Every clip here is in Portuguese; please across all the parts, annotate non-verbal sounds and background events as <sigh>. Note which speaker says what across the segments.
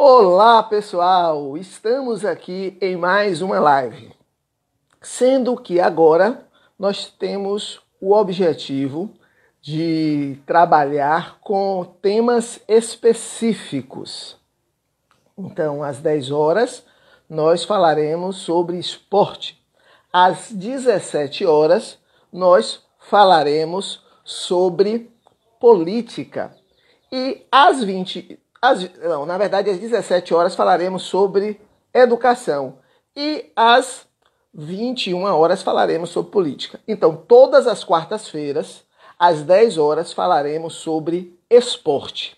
Speaker 1: Olá, pessoal! Estamos aqui em mais uma live. Sendo que agora nós temos o objetivo de trabalhar com temas específicos. Então, às 10 horas, nós falaremos sobre esporte. Às 17 horas, nós falaremos sobre política. E às 20, às, não, na verdade, às 17 horas falaremos sobre educação. E às 21 horas falaremos sobre política. Então, todas as quartas-feiras, às 10 horas, falaremos sobre esporte.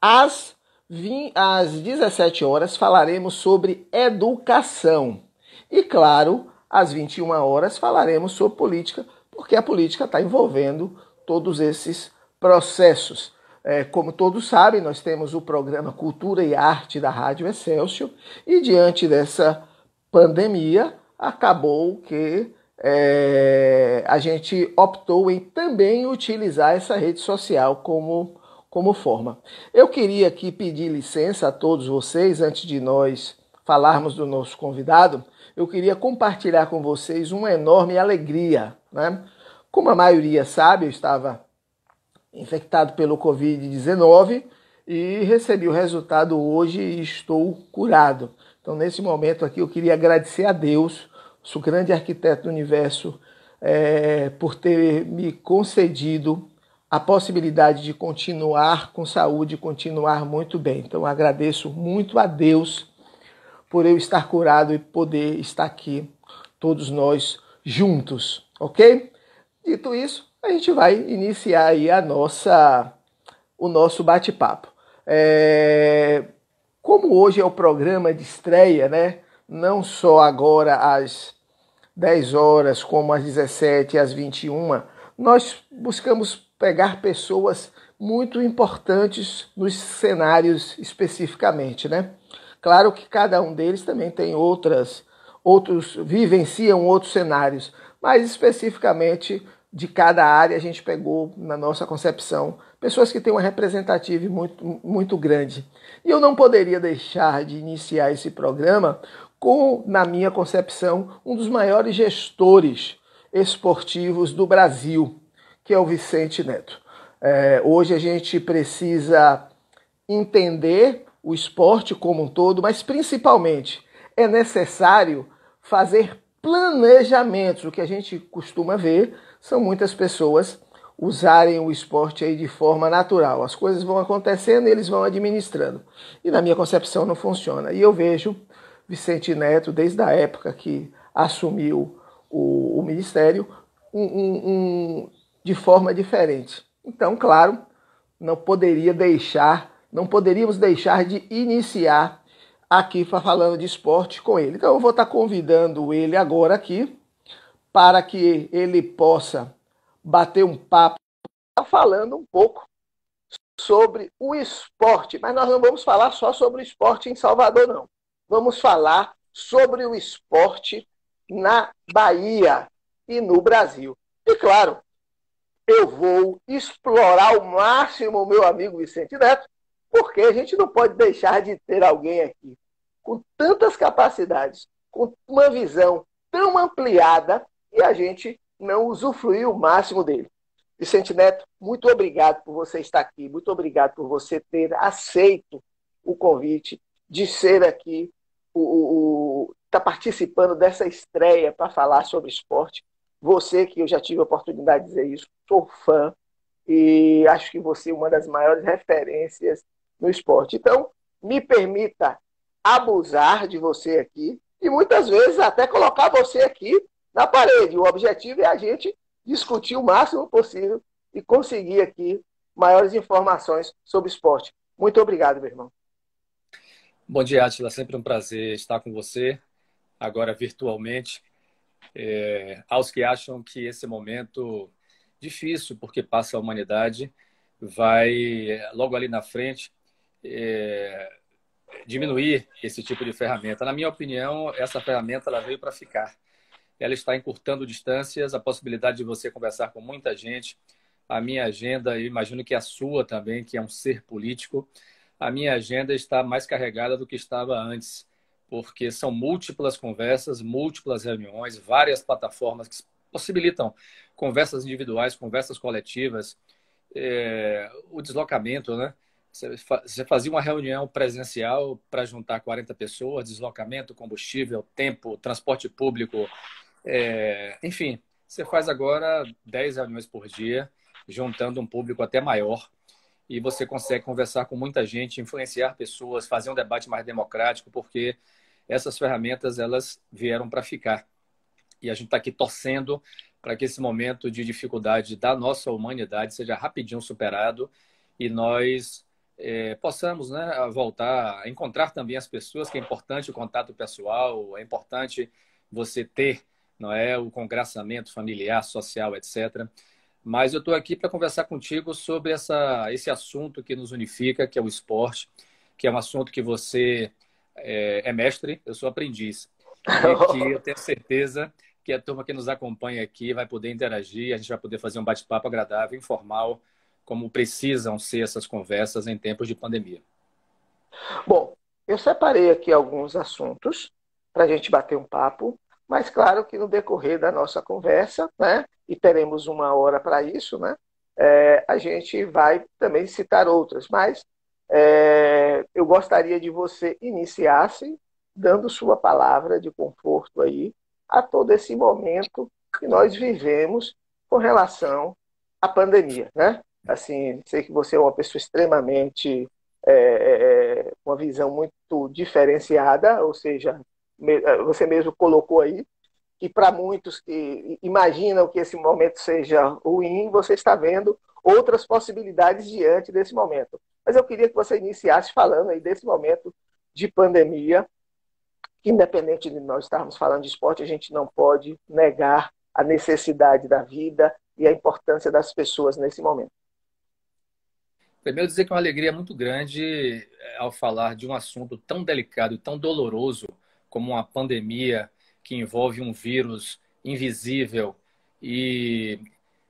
Speaker 1: Às, 20, às 17 horas, falaremos sobre educação. E, claro, às 21 horas, falaremos sobre política, porque a política está envolvendo todos esses processos. É, como todos sabem, nós temos o programa Cultura e Arte da Rádio Excelsior e diante dessa pandemia acabou que é, a gente optou em também utilizar essa rede social como, como forma. Eu queria aqui pedir licença a todos vocês, antes de nós falarmos do nosso convidado, eu queria compartilhar com vocês uma enorme alegria. Né? Como a maioria sabe, eu estava infectado pelo Covid-19 e recebi o resultado hoje e estou curado. Então, nesse momento aqui, eu queria agradecer a Deus, o grande arquiteto do universo, é, por ter me concedido a possibilidade de continuar com saúde, continuar muito bem. Então, agradeço muito a Deus por eu estar curado e poder estar aqui, todos nós juntos, ok? Dito isso, a gente vai iniciar aí a nossa, o nosso bate-papo. É, como hoje é o programa de estreia, né? Não só agora às 10 horas, como às 17 às 21, nós buscamos pegar pessoas muito importantes nos cenários especificamente, né? Claro que cada um deles também tem outras, outros vivenciam outros cenários, mas especificamente de cada área a gente pegou na nossa concepção pessoas que têm uma representatividade muito, muito grande. E eu não poderia deixar de iniciar esse programa com, na minha concepção, um dos maiores gestores esportivos do Brasil, que é o Vicente Neto. É, hoje a gente precisa entender o esporte como um todo, mas principalmente é necessário fazer planejamentos, o que a gente costuma ver são muitas pessoas usarem o esporte aí de forma natural. As coisas vão acontecendo e eles vão administrando. E na minha concepção não funciona. E eu vejo Vicente Neto, desde a época que assumiu o, o ministério, um, um, um, de forma diferente. Então, claro, não poderia deixar, não poderíamos deixar de iniciar aqui falando de esporte com ele. Então eu vou estar convidando ele agora aqui para que ele possa bater um papo, falando um pouco sobre o esporte. Mas nós não vamos falar só sobre o esporte em Salvador, não. Vamos falar sobre o esporte na Bahia e no Brasil. E claro, eu vou explorar ao máximo o meu amigo Vicente Neto, porque a gente não pode deixar de ter alguém aqui com tantas capacidades, com uma visão tão ampliada e a gente não usufruiu o máximo dele. Vicente Neto, muito obrigado por você estar aqui, muito obrigado por você ter aceito o convite de ser aqui, o, estar tá participando dessa estreia para falar sobre esporte. Você, que eu já tive a oportunidade de dizer isso, sou fã e acho que você é uma das maiores referências no esporte. Então, me permita abusar de você aqui e muitas vezes até colocar você aqui na parede. O objetivo é a gente discutir o máximo possível e conseguir aqui maiores informações sobre esporte. Muito obrigado, meu irmão.
Speaker 2: Bom dia, Atila. Sempre um prazer estar com você, agora virtualmente. É, aos que acham que esse momento difícil, porque passa a humanidade, vai logo ali na frente é, diminuir esse tipo de ferramenta. Na minha opinião, essa ferramenta ela veio para ficar ela está encurtando distâncias, a possibilidade de você conversar com muita gente. A minha agenda, eu imagino que a sua também, que é um ser político, a minha agenda está mais carregada do que estava antes, porque são múltiplas conversas, múltiplas reuniões, várias plataformas que possibilitam conversas individuais, conversas coletivas, é, o deslocamento, né? Você fazia uma reunião presencial para juntar 40 pessoas, deslocamento, combustível, tempo, transporte público, é, enfim, você faz agora 10 reuniões por dia, juntando um público até maior, e você consegue conversar com muita gente, influenciar pessoas, fazer um debate mais democrático, porque essas ferramentas elas vieram para ficar. E a gente está aqui torcendo para que esse momento de dificuldade da nossa humanidade seja rapidinho superado e nós é, possamos né, voltar a encontrar também as pessoas, que é importante o contato pessoal, é importante você ter não é, o congraçamento familiar, social, etc. Mas eu estou aqui para conversar contigo sobre essa, esse assunto que nos unifica, que é o esporte, que é um assunto que você é, é mestre, eu sou aprendiz. E que eu tenho certeza que a turma que nos acompanha aqui vai poder interagir, a gente vai poder fazer um bate-papo agradável, informal, como precisam ser essas conversas em tempos de pandemia.
Speaker 1: Bom, eu separei aqui alguns assuntos para a gente bater um papo, mas claro que no decorrer da nossa conversa, né, e teremos uma hora para isso, né, é, a gente vai também citar outras, mas é, eu gostaria de você iniciasse dando sua palavra de conforto aí a todo esse momento que nós vivemos com relação à pandemia, né? Assim, sei que você é uma pessoa extremamente é, é, é uma visão muito diferenciada, ou seja, você mesmo colocou aí que para muitos que imaginam que esse momento seja ruim, você está vendo outras possibilidades diante desse momento. Mas eu queria que você iniciasse falando aí desse momento de pandemia, que independente de nós estarmos falando de esporte, a gente não pode negar a necessidade da vida e a importância das pessoas nesse momento.
Speaker 2: Primeiro, dizer que é uma alegria muito grande eh, ao falar de um assunto tão delicado e tão doloroso como uma pandemia que envolve um vírus invisível e,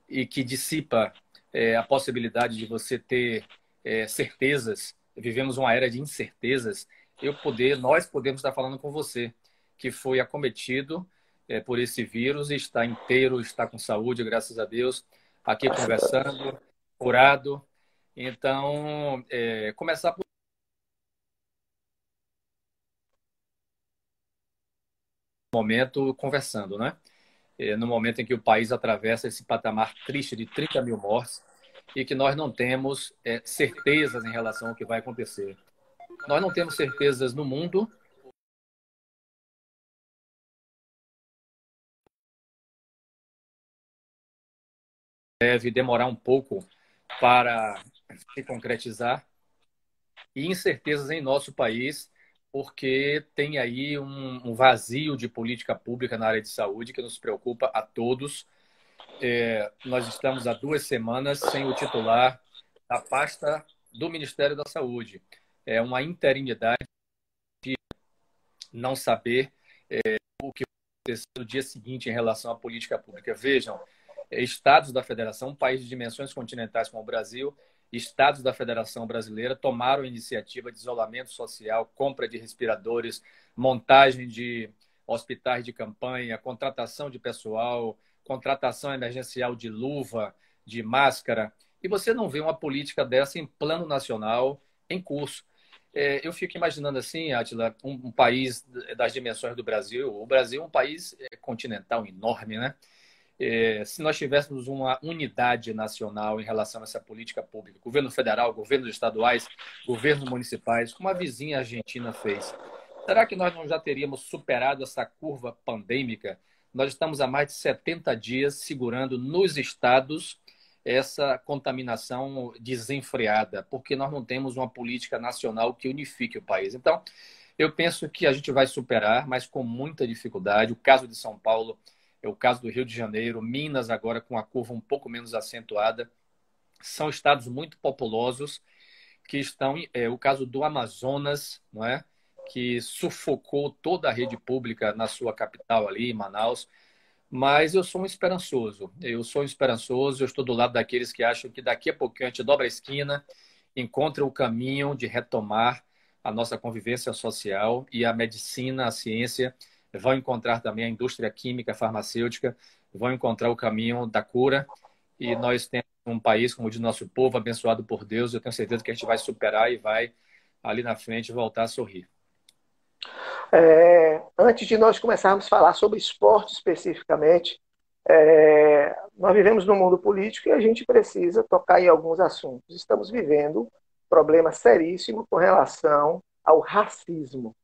Speaker 2: e que dissipa é, a possibilidade de você ter é, certezas. Vivemos uma era de incertezas. Eu poder, nós podemos estar falando com você que foi acometido é, por esse vírus e está inteiro, está com saúde, graças a Deus, aqui conversando, curado então, é, começar por momento conversando, né? É, no momento em que o país atravessa esse patamar triste de 30 mil mortes e que nós não temos é, certezas em relação ao que vai acontecer. Nós não temos certezas no mundo. Deve demorar um pouco para se concretizar e incertezas em nosso país, porque tem aí um, um, vazio de política pública na área de saúde que nos preocupa a todos. É, nós estamos há duas semanas sem o titular da pasta do Ministério da Saúde. É uma interinidade de não saber é, o que vai acontecer no dia seguinte em relação à política pública. Vejam, é, estados da federação, um país de dimensões continentais como o Brasil, estados da Federação Brasileira tomaram iniciativa de isolamento social, compra de respiradores, montagem de hospitais de campanha, contratação de pessoal, contratação emergencial de luva, de máscara. E você não vê uma política dessa em plano nacional em curso. É, eu fico imaginando assim, Atila, um, país das dimensões do Brasil. O Brasil é um país é, continental enorme, né? É, se nós tivéssemos uma unidade nacional em relação a essa política pública, governo federal, governos estaduais, governos municipais, como a vizinha Argentina fez, será que nós não já teríamos superado essa curva pandêmica? Nós estamos há mais de 70 dias segurando nos estados essa contaminação desenfreada, porque nós não temos uma política nacional que unifique o país. Então, eu penso que a gente vai superar, mas com muita dificuldade. O caso de São Paulo é o caso do Rio de Janeiro, Minas agora com a curva um pouco menos acentuada. São estados muito populosos que estão, é, o caso do Amazonas, não é? que sufocou toda a rede pública na sua capital ali, em Manaus. Mas eu sou um esperançoso. Eu sou um esperançoso. Eu estou do lado daqueles que acham que daqui a pouquinho a gente dobra a esquina encontre o caminho de retomar a nossa convivência social e a medicina, a ciência vão encontrar também a indústria química, farmacêutica, vão encontrar o caminho da cura e nós temos um país, como diz nosso povo, abençoado por Deus. Eu tenho certeza que a gente vai superar e vai ali na frente voltar a sorrir.
Speaker 1: É, antes de nós começarmos a falar sobre esporte especificamente, é, nós vivemos no mundo político e a gente precisa tocar em alguns assuntos. Estamos vivendo um problema seríssimo com relação ao racismo,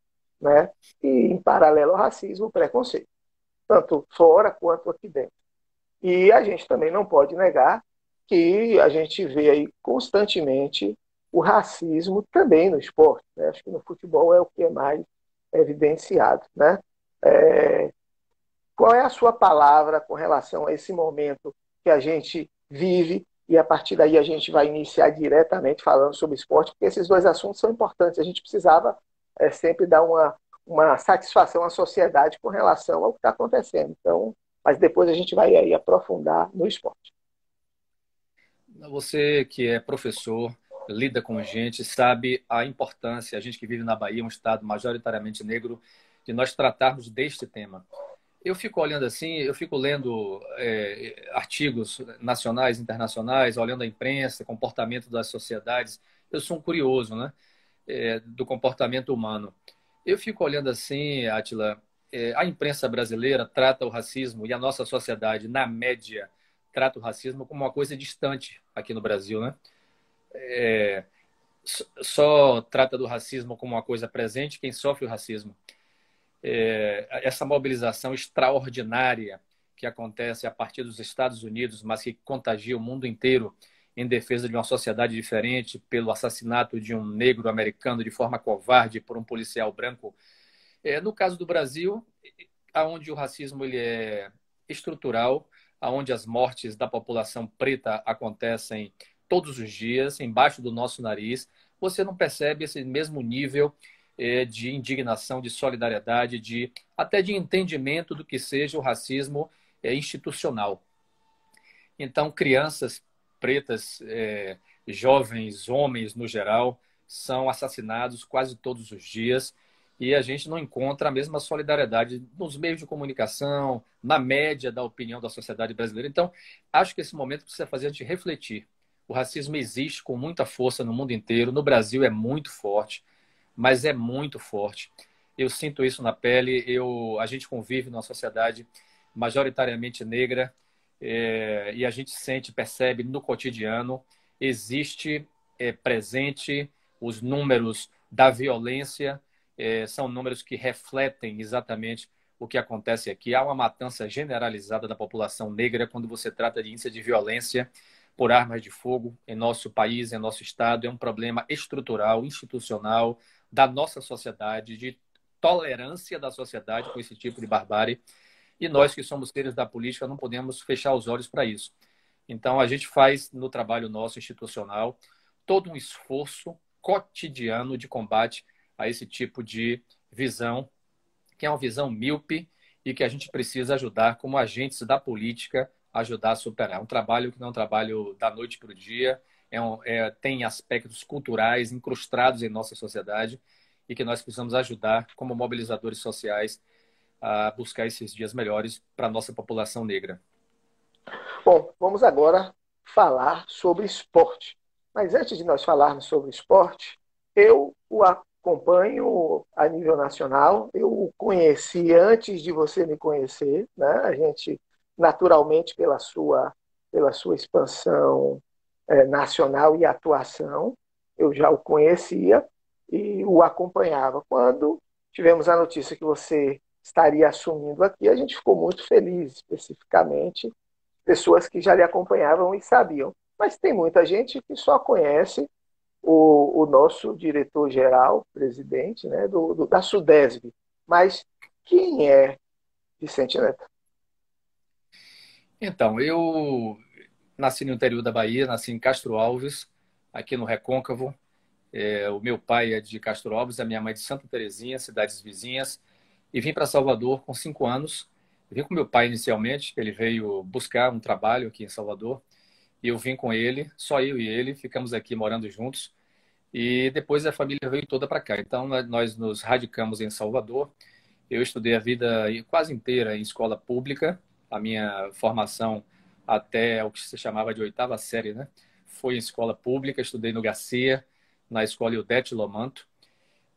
Speaker 1: né? E em paralelo ao racismo, o preconceito, tanto fora quanto aqui dentro. E a gente também não pode negar que a gente vê aí constantemente o racismo também no esporte. Né? Acho que no futebol é o que é mais evidenciado. Né? É... Qual é a sua palavra com relação a esse momento que a gente vive e a partir daí a gente vai iniciar diretamente falando sobre esporte, porque esses dois assuntos são importantes. A gente precisava é, sempre dar uma, uma satisfação à sociedade com relação ao que está acontecendo. Então, mas depois a gente vai aí aprofundar no esporte.
Speaker 2: Você que é professor, lida com gente, sabe a importância, a gente que vive na Bahia, um estado majoritariamente negro, de nós tratarmos deste tema. Eu fico olhando assim, eu fico lendo é, artigos nacionais, internacionais, olhando a imprensa, comportamento das sociedades. Eu sou um curioso, né? É, do comportamento humano. Eu fico olhando assim, Atila, é, a imprensa brasileira trata o racismo e a nossa sociedade, na média, trata o racismo como uma coisa distante aqui no Brasil, né? É, só trata do racismo como uma coisa presente quem sofre o racismo. É, essa mobilização extraordinária que acontece a partir dos Estados Unidos, mas que contagia o mundo inteiro em defesa de uma sociedade diferente, pelo assassinato de um negro americano de forma covarde por um policial branco. É, no caso do Brasil, aonde o racismo ele é estrutural, aonde as mortes da população preta acontecem todos os dias, embaixo do nosso nariz, você não percebe esse mesmo nível é, de indignação, de solidariedade, de até de entendimento do que seja o racismo é, institucional. Então, crianças pretas, é, jovens, homens no geral, são assassinados quase todos os dias e a gente não encontra a mesma solidariedade nos meios de comunicação, na média da opinião da sociedade brasileira. Então, acho que esse momento precisa fazer a gente refletir. O racismo existe com muita força no mundo inteiro, no Brasil é muito forte, mas é muito forte. Eu sinto isso na pele, eu, a gente convive numa sociedade majoritariamente negra, é, e a gente sente, percebe no cotidiano, existe é, presente os números da violência, é, são números que refletem exatamente o que acontece aqui. Há uma matança generalizada da população negra quando você trata de índice de violência por armas de fogo em nosso país, em nosso estado. É um problema estrutural, institucional da nossa sociedade, de tolerância da sociedade com esse tipo de barbárie. E nós que somos seres da política não podemos fechar os olhos para isso. Então, a gente faz no trabalho nosso institucional todo um esforço cotidiano de combate a esse tipo de visão, que é uma visão míope e que a gente precisa ajudar como agentes da política ajudar a superar. É um trabalho que não é um trabalho da noite para o dia, é um, é, tem aspectos culturais incrustados em nossa sociedade e que nós precisamos ajudar como mobilizadores sociais a buscar esses dias melhores para a nossa população negra.
Speaker 1: Bom, vamos agora falar sobre esporte. Mas antes de nós falarmos sobre esporte, eu o acompanho a nível nacional. Eu o conheci antes de você me conhecer, né? A gente naturalmente pela sua pela sua expansão é, nacional e atuação, eu já o conhecia e o acompanhava. Quando tivemos a notícia que você estaria assumindo aqui, a gente ficou muito feliz, especificamente pessoas que já lhe acompanhavam e sabiam. Mas tem muita gente que só conhece o, o nosso diretor-geral, presidente né, do, do, da Sudesb. Mas quem é Vicente Neto?
Speaker 2: Então, eu nasci no interior da Bahia, nasci em Castro Alves, aqui no Recôncavo. É, o meu pai é de Castro Alves, a minha mãe é de Santa Terezinha, cidades vizinhas. E vim para Salvador com cinco anos. vim com meu pai inicialmente, ele veio buscar um trabalho aqui em Salvador. E eu vim com ele, só eu e ele, ficamos aqui morando juntos. E depois a família veio toda para cá. Então, nós nos radicamos em Salvador. Eu estudei a vida quase inteira em escola pública. A minha formação até o que se chamava de oitava série, né? Foi em escola pública, estudei no Garcia, na escola Ildete Lomanto.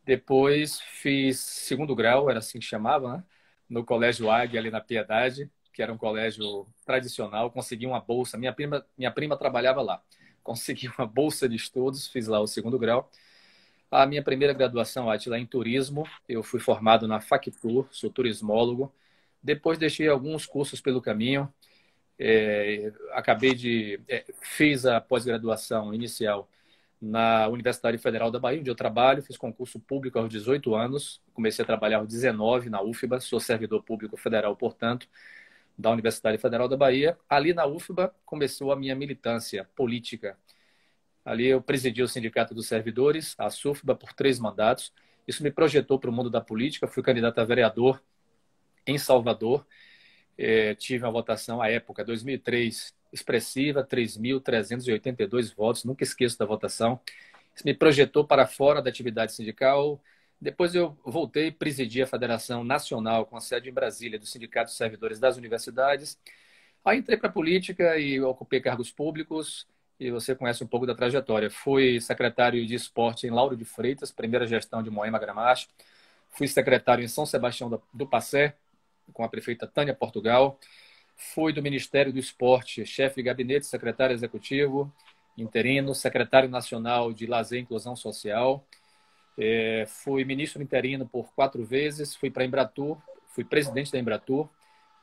Speaker 2: Depois fiz segundo grau, era assim que chamava, né? no Colégio Águia, ali na Piedade, que era um colégio tradicional. Consegui uma bolsa, minha prima, minha prima trabalhava lá. Consegui uma bolsa de estudos, fiz lá o segundo grau. A minha primeira graduação, Atila, em turismo. Eu fui formado na Factur, sou turismólogo. Depois deixei alguns cursos pelo caminho. É, acabei de... É, fiz a pós-graduação inicial na Universidade Federal da Bahia, onde eu trabalho. Fiz concurso público aos 18 anos. Comecei a trabalhar aos 19 na UFBA. Sou servidor público federal, portanto, da Universidade Federal da Bahia. Ali na UFBA começou a minha militância política. Ali eu presidi o Sindicato dos Servidores, a SUFBA, por três mandatos. Isso me projetou para o mundo da política. Fui candidato a vereador em Salvador. É, tive uma votação à época, 2003, expressiva, 3.382 votos, nunca esqueço da votação. Isso me projetou para fora da atividade sindical. Depois eu voltei e presidi a Federação Nacional, com sede em Brasília, do Sindicato dos Servidores das Universidades. Aí entrei para a política e ocupei cargos públicos, e você conhece um pouco da trajetória. Fui secretário de esporte em Lauro de Freitas, primeira gestão de Moema Gramacho. Fui secretário em São Sebastião do Passé, com a prefeita Tânia Portugal. Fui do Ministério do Esporte, chefe de gabinete, secretário executivo, interino, secretário nacional de Lazer e Inclusão Social. É, fui ministro interino por quatro vezes, fui para a Embratur, fui presidente da Embratur.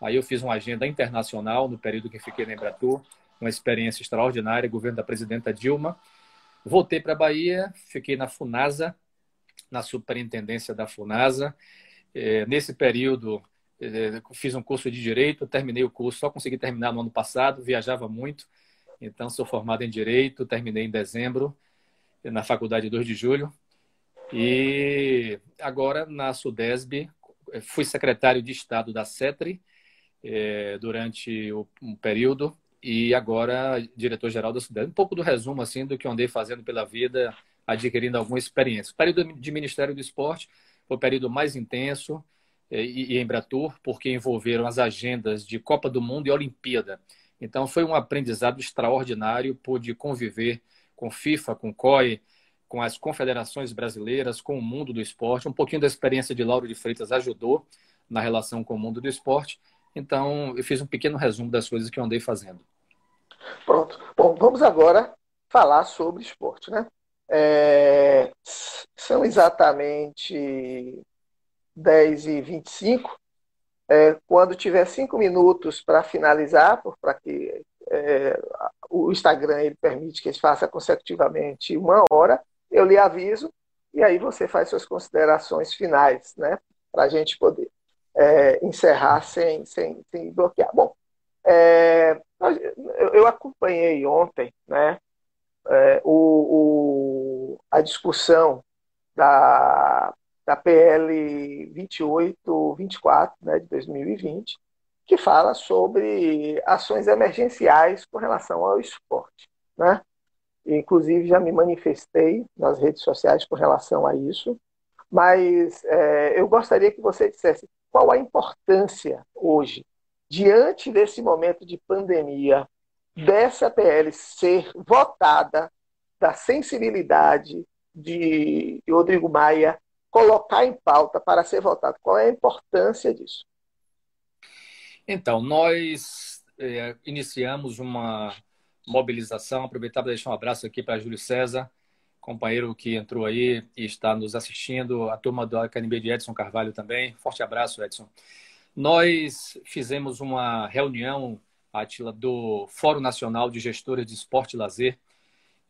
Speaker 2: Aí eu fiz uma agenda internacional no período que fiquei na Embratur, uma experiência extraordinária, governo da presidenta Dilma. Voltei para a Bahia, fiquei na FUNASA, na superintendência da FUNASA. É, nesse período, fiz um curso de direito, terminei o curso, só consegui terminar no ano passado, viajava muito, então sou formado em direito, terminei em dezembro, na faculdade 2 de julho. E agora na Sudesb, fui secretário de Estado da CETRI é, durante um período e agora diretor-geral da Sudesb. Um pouco do resumo assim do que andei fazendo pela vida, adquirindo alguma experiência. O período de Ministério do Esporte foi o período mais intenso, é, e Embratur, porque envolveram as agendas de Copa do Mundo e Olimpíada. Então foi um aprendizado extraordinário, pude conviver com FIFA, com COI, com as confederações brasileiras, com o mundo do esporte. Um pouquinho da experiência de Lauro de Freitas ajudou na relação com o mundo do esporte. Então eu fiz um pequeno resumo das coisas que eu andei fazendo.
Speaker 1: Pronto. Bom, vamos agora falar sobre esporte, né? É, são exatamente 10 e 25, é, quando tiver cinco minutos para finalizar, para que é, o Instagram ele permite que faça consecutivamente uma hora, eu lhe aviso e aí você faz suas considerações finais, né? Para a gente poder é, encerrar sem, sem, sem bloquear. Bom, é, eu acompanhei ontem, né? É, o, o, a discussão da da PL 2824 né, de 2020, que fala sobre ações emergenciais com relação ao esporte. Né? Inclusive, já me manifestei nas redes sociais com relação a isso, mas é, eu gostaria que você dissesse qual a importância hoje, diante desse momento de pandemia, dessa PL ser votada, da sensibilidade de Rodrigo Maia colocar em pauta para ser votado? Qual é a importância disso?
Speaker 2: Então, nós é, iniciamos uma mobilização. Aproveitar para deixar um abraço aqui para Júlio César, companheiro que entrou aí e está nos assistindo, a turma do Academia de Edson Carvalho também. Forte abraço, Edson. Nós fizemos uma reunião, Atila, do Fórum Nacional de Gestores de Esporte e Lazer,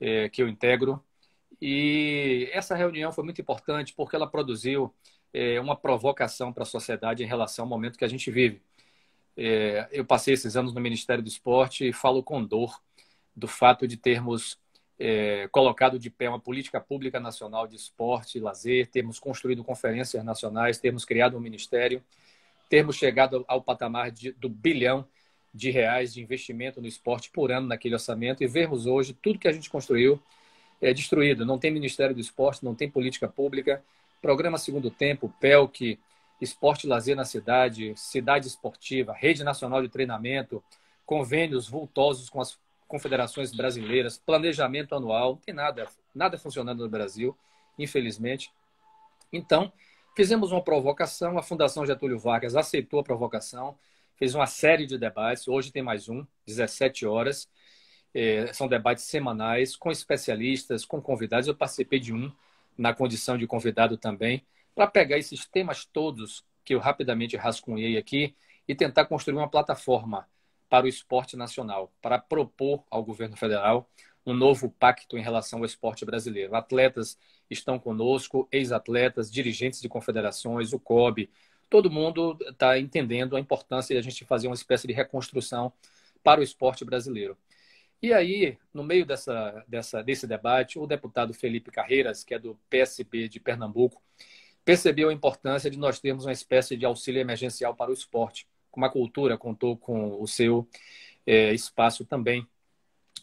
Speaker 2: é, que eu integro, e essa reunião foi muito importante porque ela produziu é, uma provocação para a sociedade em relação ao momento que a gente vive. É, eu passei esses anos no Ministério do Esporte e falo com dor do fato de termos é, colocado de pé uma política pública nacional de esporte e lazer, termos construído conferências nacionais, termos criado um ministério, termos chegado ao patamar de, do bilhão de reais de investimento no esporte por ano naquele orçamento e vermos hoje tudo que a gente construiu é, destruído. Não tem Ministério do Esporte, não tem política pública. Programa Segundo Tempo, PELC, Esporte e Lazer na Cidade, Cidade Esportiva, Rede Nacional de Treinamento, convênios vultosos com as confederações brasileiras, planejamento anual, não tem nada, nada funcionando no Brasil, infelizmente. Então, fizemos uma provocação, a Fundação Getúlio Vargas aceitou a provocação, fez uma série de debates, hoje tem mais um, 17 horas, é, são debates semanais com especialistas, com convidados. Eu participei de um na condição de convidado também, para pegar esses temas todos que eu rapidamente rascunhei aqui e tentar construir uma plataforma para o esporte nacional, para propor ao governo federal um novo pacto em relação ao esporte brasileiro. Atletas estão conosco, ex-atletas, dirigentes de confederações, o COB, todo mundo está entendendo a importância de a gente fazer uma espécie de reconstrução para o esporte brasileiro. E aí, no meio dessa, dessa, desse debate, o deputado Felipe Carreiras, que é do PSB de Pernambuco, percebeu a importância de nós termos uma espécie de auxílio emergencial para o esporte. Como a cultura contou com o seu é, espaço também,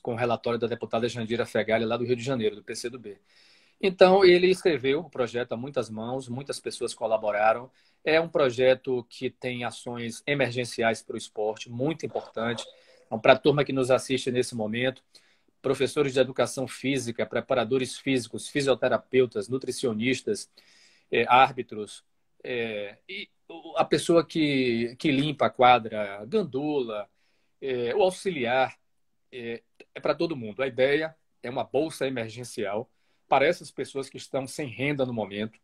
Speaker 2: com o relatório da deputada Jandira Fegali, lá do Rio de Janeiro, do PCdoB. Então, ele escreveu o projeto a muitas mãos, muitas pessoas colaboraram. É um projeto que tem ações emergenciais para o esporte, muito importante. Então, para a turma que nos assiste nesse momento, professores de educação física, preparadores físicos, fisioterapeutas, nutricionistas, é, árbitros, é, e a pessoa que, que limpa a quadra, gandula, é, o auxiliar, é, é para todo mundo. A ideia é uma bolsa emergencial para essas pessoas que estão sem renda no momento,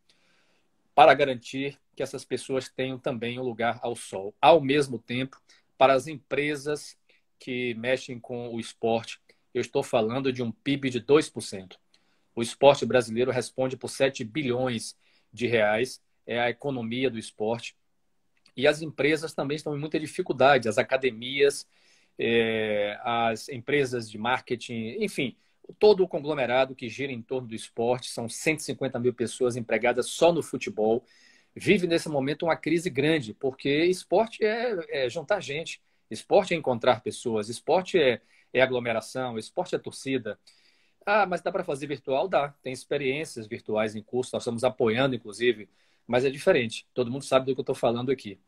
Speaker 2: para garantir que essas pessoas tenham também um lugar ao sol. Ao mesmo tempo, para as empresas que mexem com o esporte, eu estou falando de um PIB de 2%. O esporte brasileiro responde por 7 bilhões de reais, é a economia do esporte. E as empresas também estão em muita dificuldade, as academias, é, as empresas de marketing, enfim, todo o conglomerado que gira em torno do esporte, são 150 mil pessoas empregadas só no futebol, vive nesse momento uma crise grande, porque esporte é, é juntar gente, Esporte é encontrar pessoas, esporte é, é aglomeração, esporte é torcida. Ah, mas dá para fazer virtual? Dá. Tem experiências virtuais em curso, nós estamos apoiando, inclusive, mas é diferente. Todo mundo sabe do que eu estou falando aqui.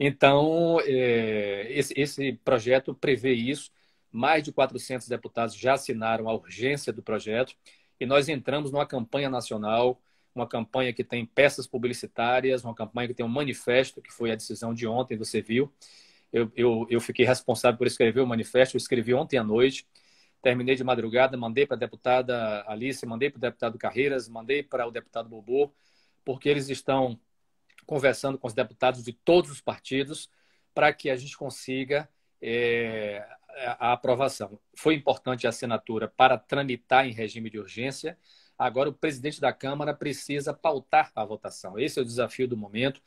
Speaker 2: Então, é, esse, esse projeto prevê isso. Mais de 400 deputados já assinaram a urgência do projeto e nós entramos numa campanha nacional, uma campanha que tem peças publicitárias, uma campanha que tem um manifesto, que foi a decisão de ontem, você viu, eu, eu, eu fiquei responsável por escrever o manifesto, eu escrevi ontem à noite, terminei de madrugada, mandei para a deputada Alice, mandei para o deputado Carreiras, mandei para o deputado Bobo, porque eles estão conversando com os deputados de todos os partidos para que a gente consiga é, a aprovação. Foi importante a assinatura para tramitar em regime de urgência. Agora, o presidente da Câmara precisa pautar a votação. Esse é o desafio do momento.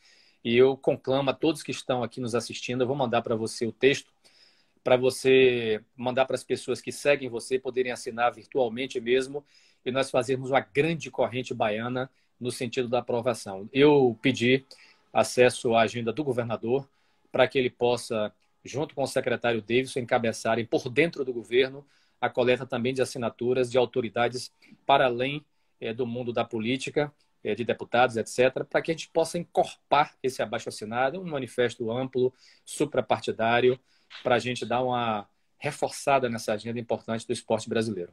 Speaker 2: E eu conclamo a todos que estão aqui nos assistindo, eu vou mandar para você o texto, para você mandar para as pessoas que seguem você poderem assinar virtualmente mesmo, e nós fazermos uma grande corrente baiana no sentido da aprovação. Eu pedi acesso à agenda do governador para que ele possa, junto com o secretário Davidson, encabeçarem por dentro do governo a coleta também de assinaturas de autoridades para além é, do mundo da política de deputados, etc., para que a gente possa encorpar esse abaixo-assinado, um manifesto amplo, suprapartidário, para a gente dar uma reforçada nessa agenda importante do esporte brasileiro.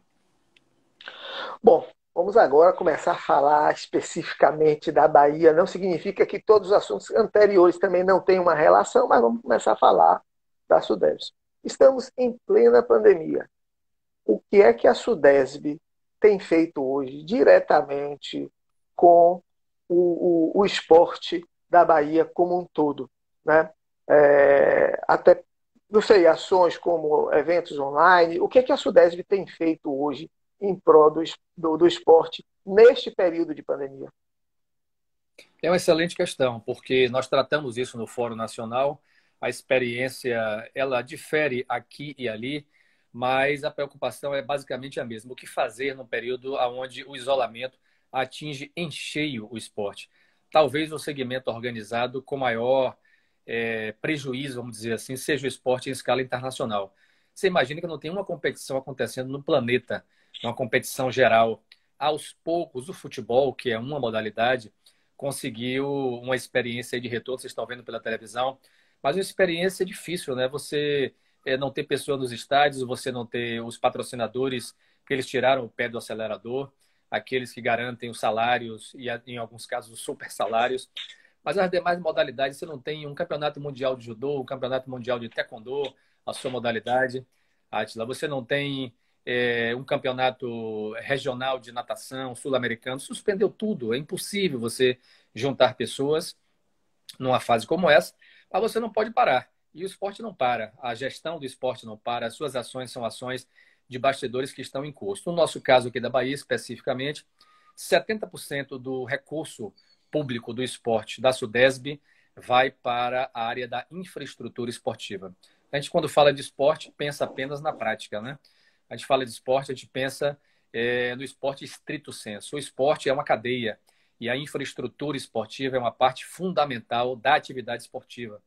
Speaker 1: Bom, vamos agora começar a falar especificamente da Bahia. Não significa que todos os assuntos anteriores também não tenham uma relação, mas vamos começar a falar da Sudesb. Estamos em plena pandemia. O que é que a Sudesb tem feito hoje diretamente com o, o, o esporte da Bahia como um todo. Né? É, até, não sei, ações como eventos online. O que, é que a Sudesb tem feito hoje em prol do, do, do esporte neste período de pandemia?
Speaker 2: É uma excelente questão, porque nós tratamos isso no Fórum Nacional. A experiência ela difere aqui e ali, mas a preocupação é basicamente a mesma. O que fazer no período onde o isolamento atinge em cheio o esporte. Talvez o segmento organizado com maior é, prejuízo, vamos dizer assim, seja o esporte em escala internacional. Você imagina que não tem uma competição acontecendo no planeta numa competição geral. Aos poucos, o futebol, que é uma modalidade, conseguiu uma experiência de retorno, vocês estão vendo pela televisão, mas uma experiência difícil, né? Você é, não ter pessoas nos estádios, você não ter os patrocinadores, que eles tiraram o pé do acelerador, aqueles que garantem os salários e, em alguns casos, os super salários. Mas as demais modalidades, você não tem um campeonato mundial de judô, um campeonato mundial de taekwondo, a sua modalidade, Atila. Você não tem é, um campeonato regional de natação sul-americano. Suspendeu tudo. É impossível você juntar pessoas numa fase como essa, mas você não pode parar. E o esporte não para. A gestão do esporte não para. As suas ações são ações de bastidores que estão em curso. No nosso caso aqui da Bahia, especificamente, 70% do recurso público do esporte da Sudesb vai para a área da infraestrutura esportiva. A gente, quando fala de esporte, pensa apenas na prática, né? A gente fala de esporte, a gente pensa é, no esporte estrito senso. O esporte é uma cadeia e a infraestrutura esportiva é uma parte fundamental da atividade esportiva.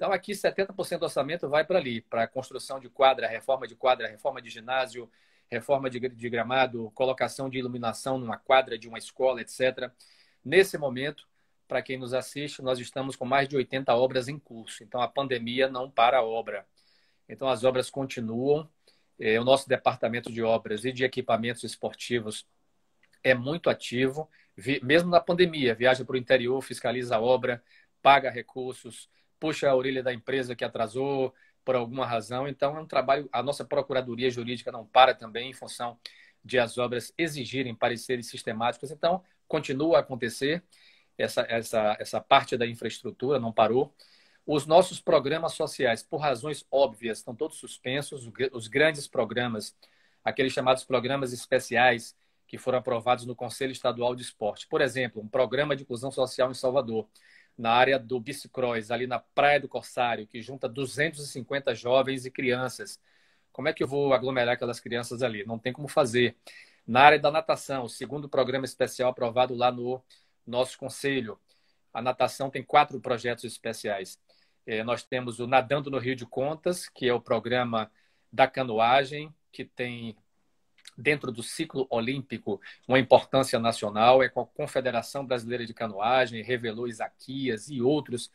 Speaker 2: Então, aqui 70% do orçamento vai para ali, para construção de quadra, reforma de quadra, reforma de ginásio, reforma de, de gramado, colocação de iluminação numa quadra de uma escola, etc. Nesse momento, para quem nos assiste, nós estamos com mais de 80 obras em curso. Então, a pandemia não para a obra. Então, as obras continuam. É, o nosso departamento de obras e de equipamentos esportivos é muito ativo, mesmo na pandemia. Viaja para o interior, fiscaliza a obra, paga recursos, puxa a orelha da empresa que atrasou por alguma razão. Então, é um trabalho. A nossa procuradoria jurídica não para também em função de as obras exigirem pareceres sistemáticos. Então, continua a acontecer. Essa, essa, essa parte da infraestrutura não parou. Os nossos programas sociais, por razões óbvias, estão todos suspensos. Os grandes programas, aqueles chamados programas especiais, que foram aprovados no Conselho Estadual de Esporte. Por exemplo, um programa de inclusão social em Salvador, na área do bicicross, ali na Praia do Corsário, que junta 250 jovens e crianças. Como é que eu vou aglomerar aquelas crianças ali? Não tem como fazer. Na área da natação, o segundo programa especial aprovado lá no nosso conselho. A natação tem quatro projetos especiais. É, nós temos o Nadando no Rio de Contas, que é o programa da canoagem, que tem dentro do ciclo olímpico uma importância nacional, é com a Confederação Brasileira de Canoagem, revelou Isaquias e outros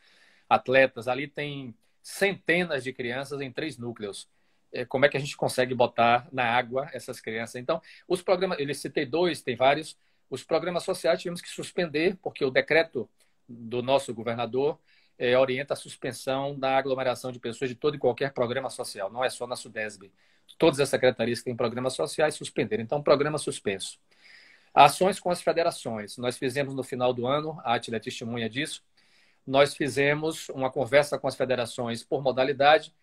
Speaker 2: atletas. Ali tem centenas de crianças em três núcleos. É, como é que a gente consegue botar na água essas crianças. Então, os programas, ele citei dois, tem vários. Os programas sociais tivemos que suspender, porque o decreto do nosso governador é, orienta a suspensão da aglomeração de pessoas de todo e qualquer programa social, não é só na Sudesb. Todas as secretarias que têm programas sociais suspenderam. Então, programa suspenso. Ações com as federações. Nós fizemos no final do ano, a Atila é testemunha disso, nós fizemos uma conversa com as federações por modalidade,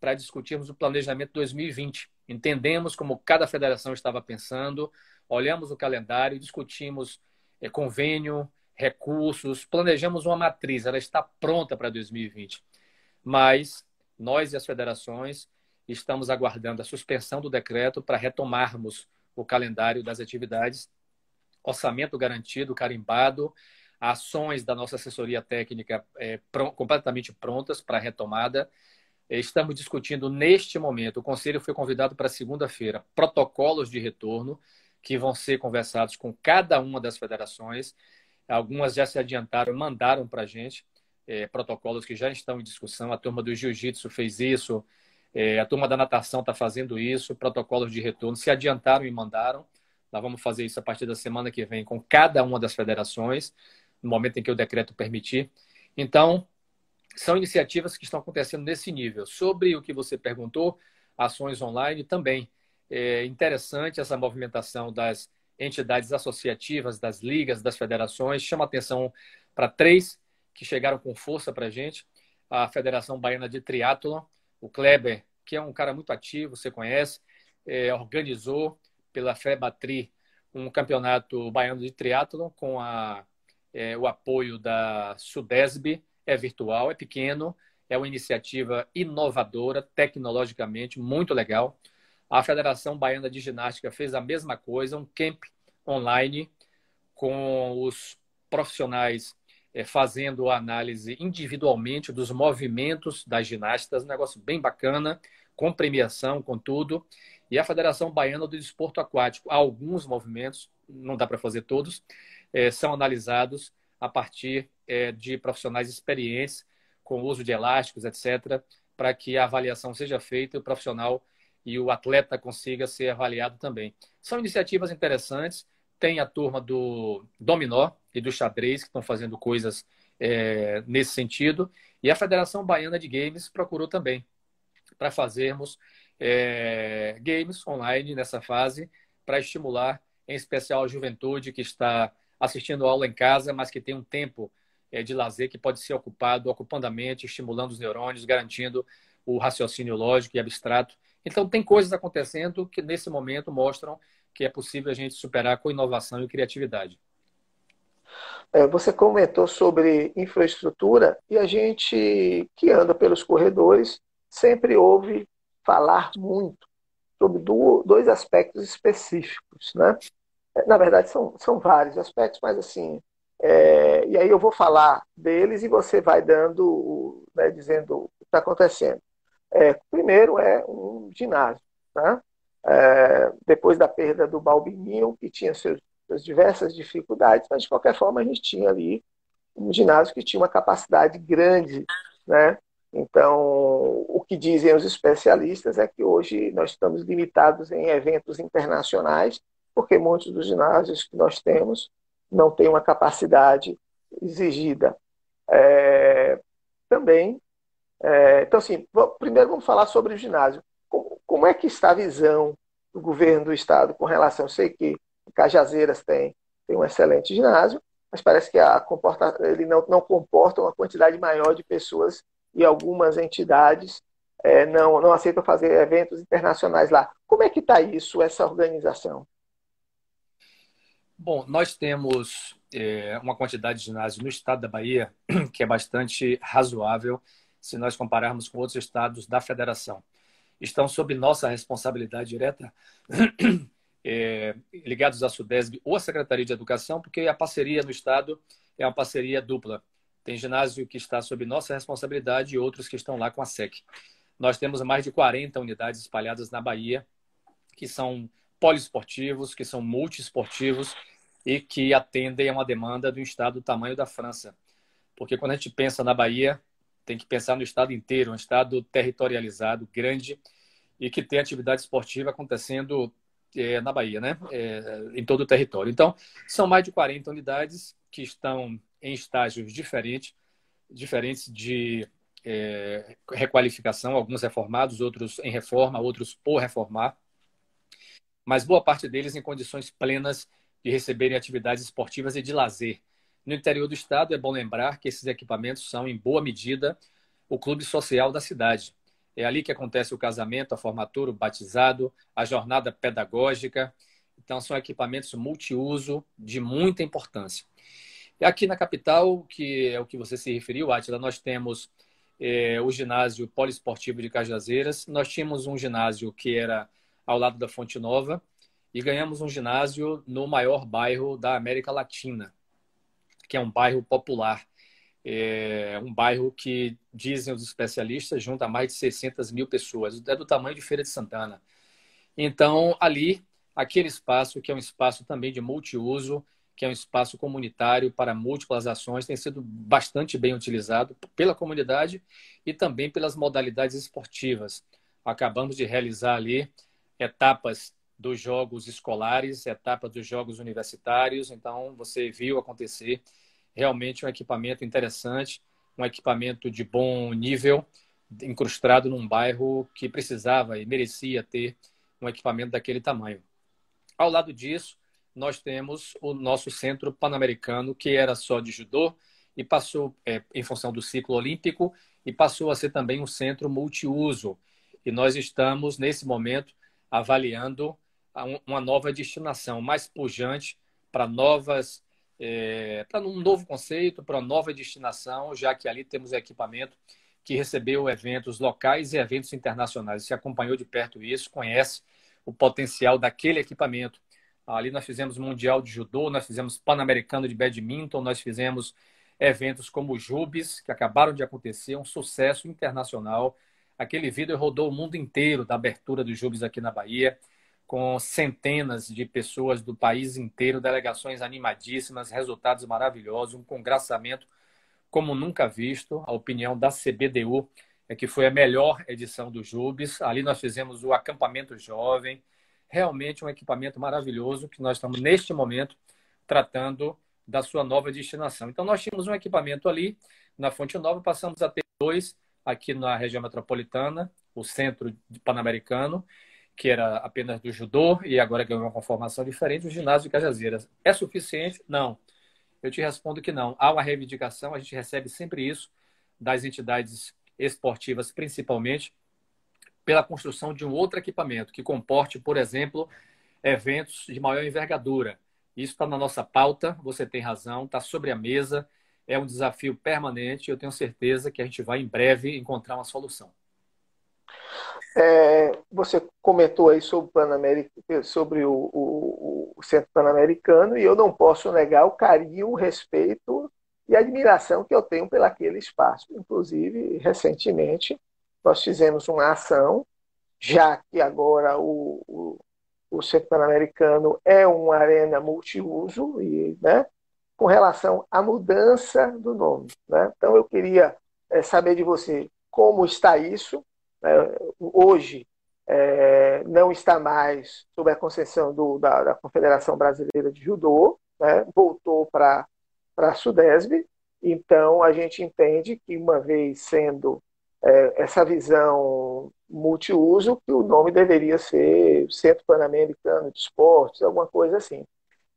Speaker 2: para discutirmos o planejamento 2020. Entendemos como cada federação estava pensando, olhamos o calendário, discutimos é, convênio, recursos, planejamos uma matriz, ela está pronta para 2020. Mas nós e as federações estamos aguardando a suspensão do decreto para retomarmos o calendário das atividades, orçamento garantido, carimbado, ações da nossa assessoria técnica é, pr completamente prontas para retomada Estamos discutindo neste momento, o Conselho foi convidado para segunda-feira, protocolos de retorno que vão ser conversados com cada uma das federações. Algumas já se adiantaram, mandaram para a gente é, protocolos que já estão em discussão. A turma do jiu-jitsu fez isso, é, a turma da natação está fazendo isso, protocolos de retorno se adiantaram e mandaram. Nós vamos fazer isso a partir da semana que vem com cada uma das federações, no momento em que o decreto permitir. Então, são iniciativas que estão acontecendo nesse nível. Sobre o que você perguntou, ações online também. É interessante essa movimentação das entidades associativas, das ligas, das federações. Chama atenção para três que chegaram com força para a gente. A Federação Baiana de Triatlon, o Kleber, que é um cara muito ativo, você conhece, é, organizou pela FEBATRI um campeonato baiano de triatlon com a, é, o apoio da Sudesb, é virtual, é pequeno, é uma iniciativa inovadora, tecnologicamente muito legal. A Federação Baiana de Ginástica fez a mesma coisa, um camp online com os profissionais é, fazendo a análise individualmente dos movimentos das ginastas, um negócio bem bacana, com premiação, com tudo. e a Federação Baiana do Desporto Aquático. Alguns movimentos, não dá para fazer todos, é, são analisados a partir é, de profissionais experientes, com uso de elásticos, etc., para que a avaliação seja feita e o profissional e o atleta consiga ser avaliado também. São iniciativas interessantes. Tem a turma do dominó e do xadrez que estão fazendo coisas é, nesse sentido. E a Federação Baiana de Games procurou também para fazermos é, games online nessa fase para estimular, em especial a juventude que está assistindo aula em casa, mas que tem um tempo é, de lazer que pode ser ocupado, ocupando a mente, estimulando os neurônios, garantindo o raciocínio lógico e abstrato. Então, tem coisas acontecendo que, nesse momento, mostram que é possível a gente superar com inovação e criatividade.
Speaker 1: É, você comentou sobre infraestrutura e a gente que anda pelos corredores sempre ouve falar muito sobre dois aspectos específicos, né? Na verdade, são, são vários aspectos, mas assim, é, e aí eu vou falar deles e você vai dando, né, dizendo o que está acontecendo. É, primeiro é um ginásio, né? É, depois da perda do Balbininho, que tinha seus, suas diversas dificuldades, mas de qualquer forma a gente tinha ali um ginásio que tinha uma capacidade grande, né? Então, o que dizem os especialistas é que hoje nós estamos limitados em eventos internacionais, porque muitos dos ginásios que nós temos não tem uma capacidade exigida. É, também, é, então assim, primeiro vamos falar sobre o ginásio. Como, como, é que está a visão do governo do estado com relação? Eu sei que Cajazeiras tem, tem um excelente ginásio, mas parece que a comporta, ele não, não comporta uma quantidade maior de pessoas e algumas entidades é, não, não aceitam fazer eventos internacionais lá. Como é que está isso, essa organização?
Speaker 2: Bom, nós temos é, uma quantidade de ginásios no estado da Bahia <clears throat> que é bastante razoável se nós compararmos com outros estados da federação. Estão sob nossa responsabilidade direta, <clears throat> é, ligados à SUDESB ou à Secretaria de Educação, porque a parceria no estado é uma parceria dupla. Tem ginásio que está sob nossa responsabilidade e outros que estão lá com a SEC. Nós temos mais de 40 unidades espalhadas na Bahia, que são poliesportivos, que são multiesportivos e que atendem a uma demanda do estado do tamanho da França. Porque quando a gente pensa na Bahia, tem que pensar no estado inteiro, um estado territorializado, grande e que tem atividade esportiva acontecendo é, na Bahia, né? É, em todo o território. Então, são mais de 40 unidades que estão em estágios diferentes, diferentes de é, requalificação, alguns reformados, outros em reforma, outros por reformar mas boa parte deles em condições plenas de receberem atividades esportivas e de lazer. No interior do estado, é bom lembrar que esses equipamentos são, em boa medida, o clube social da cidade. É ali que acontece o casamento, a formatura, o batizado, a jornada pedagógica. Então, são equipamentos multiuso de muita importância. E aqui na capital, que é o que você se referiu, Atila, nós temos é, o ginásio poliesportivo de Cajazeiras. Nós tínhamos um ginásio que era ao lado da Fonte Nova, e ganhamos um ginásio no maior bairro da América Latina, que é um bairro popular. É um bairro que, dizem os especialistas, junta mais de 600 mil pessoas. É do tamanho de Feira de Santana. Então, ali, aquele espaço, que é um espaço também de multiuso, que é um espaço comunitário para múltiplas ações, tem sido bastante bem utilizado pela comunidade e também pelas modalidades esportivas. Acabamos de realizar ali etapas dos jogos escolares, etapas dos jogos universitários. Então, você viu acontecer realmente um equipamento interessante, um equipamento de bom nível, incrustado num bairro que precisava e merecia ter um equipamento daquele tamanho. Ao lado disso, nós temos o nosso centro pan-americano, que era só de judô e passou, é, em função do ciclo olímpico, e passou a ser também um centro multiuso. E nós estamos, nesse momento, avaliando uma nova destinação mais pujante para novas é, para um novo conceito, para uma nova destinação, já que ali temos equipamento que recebeu eventos locais e eventos internacionais. Você acompanhou de perto isso, conhece o potencial daquele equipamento. Ali nós fizemos Mundial de Judô, nós fizemos Pan-Americano de Badminton, nós fizemos eventos como o Jubes, que acabaram de acontecer, um sucesso internacional Aquele vídeo rodou o mundo inteiro da abertura dos Jubes aqui na Bahia, com centenas de pessoas do país inteiro, delegações animadíssimas, resultados maravilhosos, um congraçamento como nunca visto. A opinião da CBDU é que foi a melhor edição do Jubes. Ali nós fizemos o acampamento jovem, realmente um equipamento maravilhoso que nós estamos neste momento tratando da sua nova destinação. Então nós tínhamos um equipamento ali na Fonte Nova, passamos a ter dois aqui na região metropolitana, o centro pan-americano, que era apenas do judô e agora ganhou uma conformação diferente, o ginásio de Cajazeiras. É suficiente? Não. Eu te respondo que não. Há uma reivindicação, a gente recebe sempre isso das entidades esportivas, principalmente, pela construção de um outro equipamento que comporte, por exemplo, eventos de maior envergadura. Isso está na nossa pauta, você tem razão, está sobre a mesa, é um desafio permanente. Eu tenho certeza que a gente vai em breve encontrar uma solução.
Speaker 1: É, você comentou aí sobre, o, sobre o, o, o Centro Pan-Americano e eu não posso negar o carinho, o respeito e a admiração que eu tenho pelaquele espaço. Inclusive, recentemente, nós fizemos uma ação, já que agora o, o, o Centro Pan-Americano é uma arena multiuso, e, né, com relação à mudança do nome. Né? Então, eu queria é, saber de você como está isso. Né? Hoje, é, não está mais sob a concessão do, da, da, Confederação Brasileira de Judô, né? voltou para a Sudesb. Então, a gente entende que, uma vez sendo é, essa visão multiuso, que o nome deveria ser Centro Pan-Americano de Esportes, alguma coisa assim.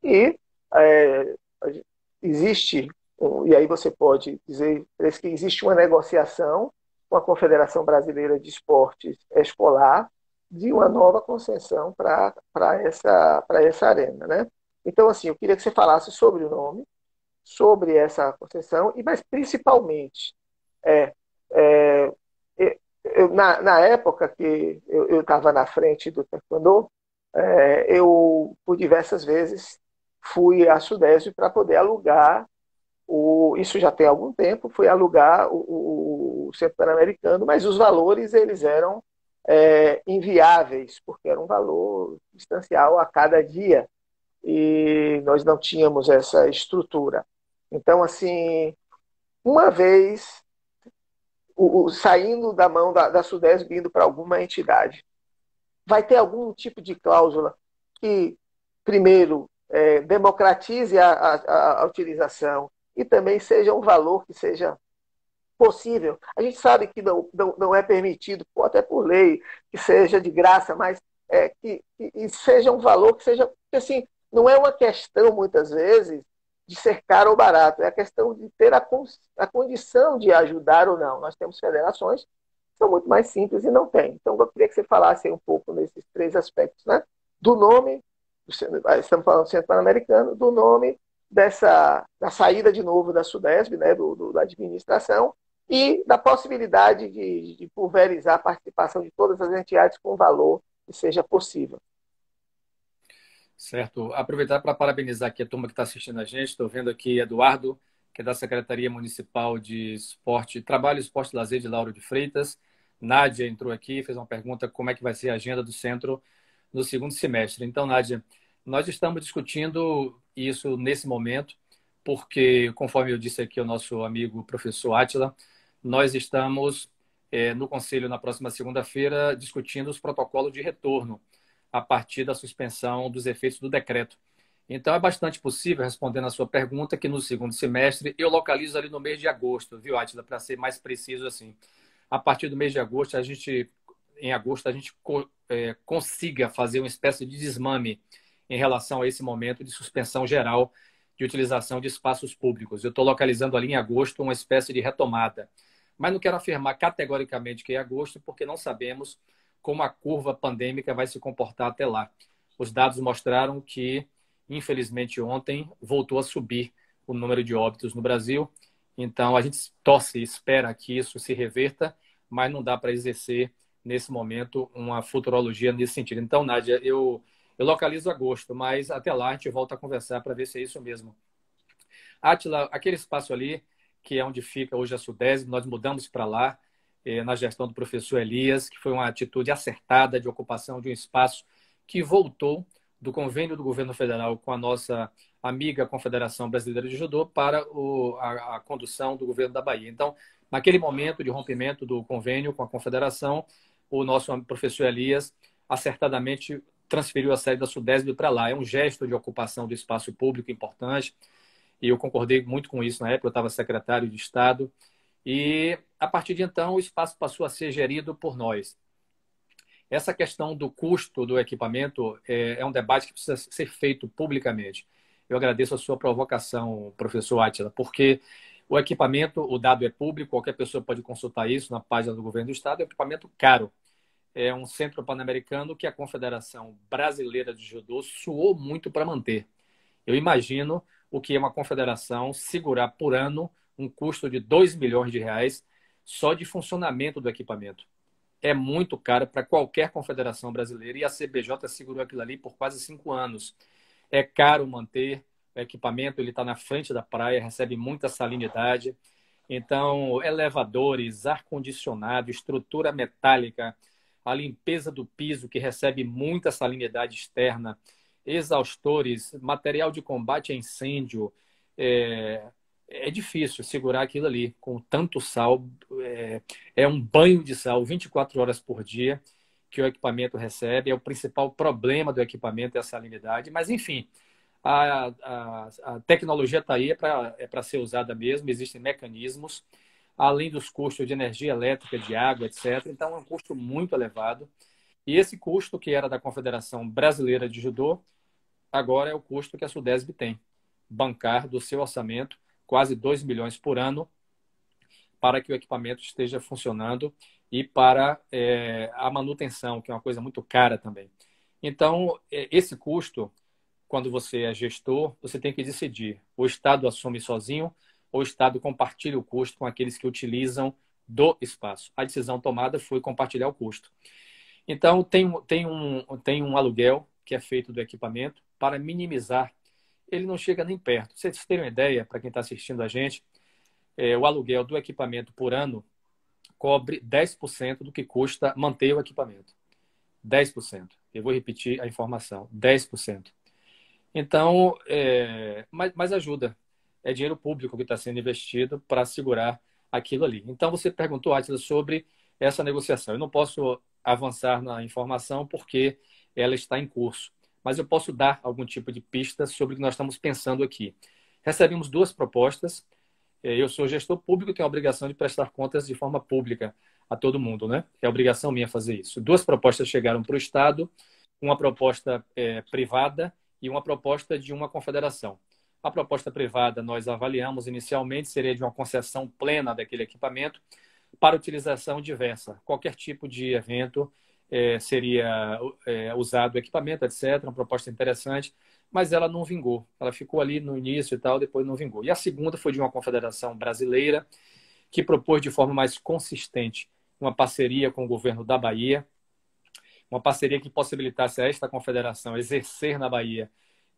Speaker 1: E é, existe, e aí você pode dizer que existe uma negociação com a Confederação Brasileira de Esportes Escolar de uma nova concessão para essa, essa arena. Né? Então, assim, eu queria que você falasse sobre o nome, sobre essa concessão, e mas principalmente, é, é, eu, na, na época que eu estava na frente do Taekwondo, é, eu, por diversas vezes, fui à Sudeste para poder alugar o, isso já tem algum tempo, fui alugar o, o Centro Pan-Americano, mas os valores eles eram é, inviáveis, porque era um valor substancial a cada dia e nós não tínhamos essa estrutura. Então, assim, uma vez o, o, saindo da mão da, da Sudeste, vindo para alguma entidade, vai ter algum tipo de cláusula que, primeiro, é, democratize a, a, a, utilização e também seja um valor que seja possível. A gente sabe que não, não, não é permitido, até por lei, que seja de graça, mas é, que, que seja um valor que seja. Porque, assim, não é uma questão, muitas vezes, de ser caro ou barato, é a questão de ter a, a condição de ajudar ou não. Nós temos federações que são muito mais simples e não tem. Então, eu queria que você falasse um pouco nesses três aspectos, né? Do nome, estamos falando do Centro Pan-Americano, do nome dessa da saída de novo da Sudesb, né, do, do, da administração, e da possibilidade de, de pulverizar a participação de todas as entidades com valor que seja possível.
Speaker 2: Certo. Aproveitar para parabenizar aqui a turma que está assistindo a gente. Estou vendo aqui Eduardo, que é da Secretaria Municipal de Esporte, Trabalho, Esporte e Lazer de Lauro de Freitas. Nádia entrou aqui, fez uma pergunta como é que vai ser a agenda do centro no segundo semestre. Então, Nádia, nós estamos discutindo isso nesse momento, porque, conforme eu disse aqui ao nosso amigo professor Átila, nós estamos é, no Conselho na próxima segunda-feira discutindo os protocolos de retorno a partir da suspensão dos efeitos do decreto. Então, é bastante possível, respondendo a sua pergunta, que no segundo semestre eu localizo ali no mês de agosto, viu, Átila, para ser mais preciso assim. A partir do mês de agosto, a gente, em agosto, a gente é, consiga fazer uma espécie de desmame em relação a esse momento de suspensão geral de utilização de espaços públicos. Eu estou localizando ali em agosto uma espécie de retomada, mas não quero afirmar categoricamente que é agosto, porque não sabemos como a curva pandêmica vai se comportar até lá. Os dados mostraram que, infelizmente, ontem voltou a subir o número de óbitos no Brasil. Então, a gente torce e espera que isso se reverta, mas não dá para exercer, nesse momento, uma futurologia nesse sentido. Então, Nádia, eu eu localizo agosto, mas até lá a gente volta a conversar para ver se é isso mesmo. Atila, aquele espaço ali, que é onde fica hoje a Sudese, nós mudamos para lá. eh, na gestão do professor Elias, que foi uma atitude acertada de ocupação de um espaço que voltou do convênio do governo federal com a nossa amiga Confederação Brasileira de Judô para o, a, a, condução do governo da Bahia. Então, naquele momento de rompimento do convênio com a Confederação, o nosso professor Elias acertadamente transferiu a sede da Sudesb para lá. É um gesto de ocupação do espaço público importante e eu concordei muito com isso na época, eu estava secretário de Estado. E a partir de então, o espaço passou a ser gerido por nós. Essa questão do custo do equipamento é, é um debate que precisa ser feito publicamente. Eu agradeço a sua provocação, professor Atila, porque o equipamento, o dado é público, qualquer pessoa pode consultar isso na página do governo do Estado, é um equipamento caro. É um centro pan-americano que a Confederação Brasileira de Judô suou muito para manter. Eu imagino o que é uma confederação segurar por ano um custo de 2 milhões de reais só de funcionamento do equipamento. É muito caro para qualquer confederação brasileira e a CBJ segurou aquilo ali por quase cinco anos é caro manter o equipamento, ele está na frente da praia, recebe muita salinidade. Então, elevadores, ar-condicionado, estrutura metálica, a limpeza do piso, que recebe muita salinidade externa, exaustores, material de combate a incêndio. É, é difícil segurar aquilo ali com tanto sal. É, é um banho de sal 24 horas por dia que o equipamento recebe. É o principal problema do equipamento, é a salinidade. Mas, enfim, a, a, a tecnologia está aí, é para é ser usada mesmo, existem mecanismos, além dos custos de energia elétrica, de água, etc. Então, é um custo muito elevado. E esse custo, que era da Confederação Brasileira de Judô, agora é o custo que a Sudesb tem. Bancar do seu orçamento quase 2 milhões por ano para que o equipamento esteja funcionando e para é, a manutenção, que é uma coisa muito cara também. Então, é, esse custo, quando você é gestor, você tem que decidir: o Estado assume sozinho o Estado compartilha o custo com aqueles que utilizam do espaço. A decisão tomada foi compartilhar o custo. Então, tem, tem, um, tem um aluguel que é feito do equipamento para minimizar. Ele não chega nem perto. Vocês terem uma ideia, para quem está assistindo a gente, é, o aluguel do equipamento por ano cobre 10% do que custa manter o equipamento. 10%. Eu vou repetir a informação: 10%. Então, é, mas, mas ajuda. É dinheiro público que está sendo investido para segurar aquilo ali. Então, você perguntou, Atila, sobre essa negociação. Eu não posso avançar na informação porque ela está em curso, mas eu posso dar algum tipo de pista sobre o que nós estamos pensando aqui. Recebemos duas propostas é, eu sou gestor público, tenho a obrigação de prestar contas de forma pública a todo mundo, né? É obrigação minha fazer isso. Duas propostas chegaram para o Estado, uma proposta é, privada e uma proposta de uma confederação. A proposta privada nós avaliamos inicialmente seria de uma concessão plena daquele equipamento para utilização diversa. Qualquer tipo de evento é, seria é, usado o equipamento, etc. Uma proposta interessante mas ela não vingou. Ela ficou ali no início e tal, depois não vingou. E a segunda foi de uma confederação brasileira que propôs de forma mais consistente uma parceria com o governo da Bahia, uma parceria que possibilitasse a esta confederação exercer na Bahia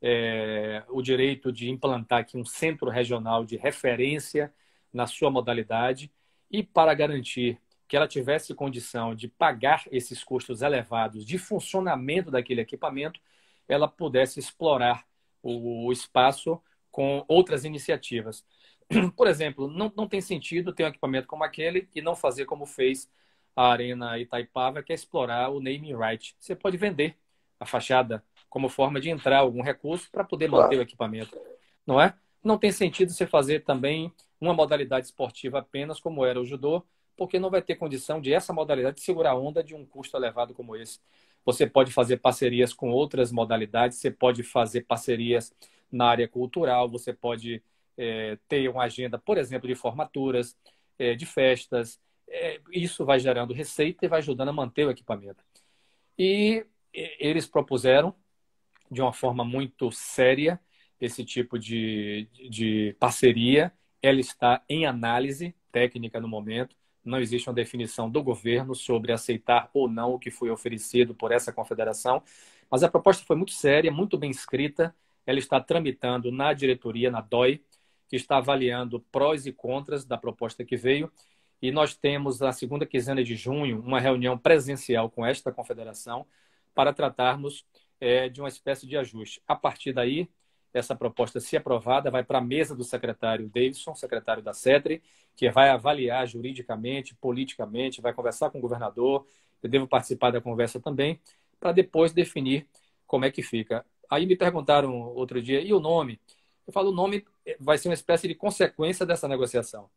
Speaker 2: é, o direito de implantar aqui um centro regional de referência na sua modalidade e para garantir que ela tivesse condição de pagar esses custos elevados de funcionamento daquele equipamento, ela pudesse explorar o espaço com outras iniciativas. <clears throat> Por exemplo, não, não tem sentido ter um equipamento como aquele e não fazer como fez a Arena Itaipava, que é explorar o naming right. Você pode vender a fachada como forma de entrar algum recurso para poder claro. manter o equipamento, não é? Não tem sentido você fazer também uma modalidade esportiva apenas como era o judô, porque não vai ter condição de essa modalidade segurar a onda de um custo elevado como esse. Você pode fazer parcerias com outras modalidades, você pode fazer parcerias na área cultural, você pode é, ter uma agenda, por exemplo, de formaturas, é, de festas. É, isso vai gerando receita e vai ajudando a manter o equipamento. E eles propuseram, de uma forma muito séria, esse tipo de, de parceria. Ela está em análise técnica no momento não existe uma definição do governo sobre aceitar ou não o que foi oferecido por essa confederação, mas a proposta foi muito séria, muito bem escrita. Ela está tramitando na diretoria, na DOI, que está avaliando prós e contras da proposta que veio. E nós temos, na segunda quinzena de junho, uma reunião presencial com esta confederação para tratarmos é, de uma espécie de ajuste. A partir daí, essa proposta, se aprovada, vai para a mesa do secretário Davidson, secretário da CETRE, que vai avaliar juridicamente, politicamente, vai conversar com o governador, eu devo participar da conversa também, para depois definir como é que fica. Aí me perguntaram outro dia, e o nome? Eu falo, o nome vai ser uma espécie de consequência dessa negociação.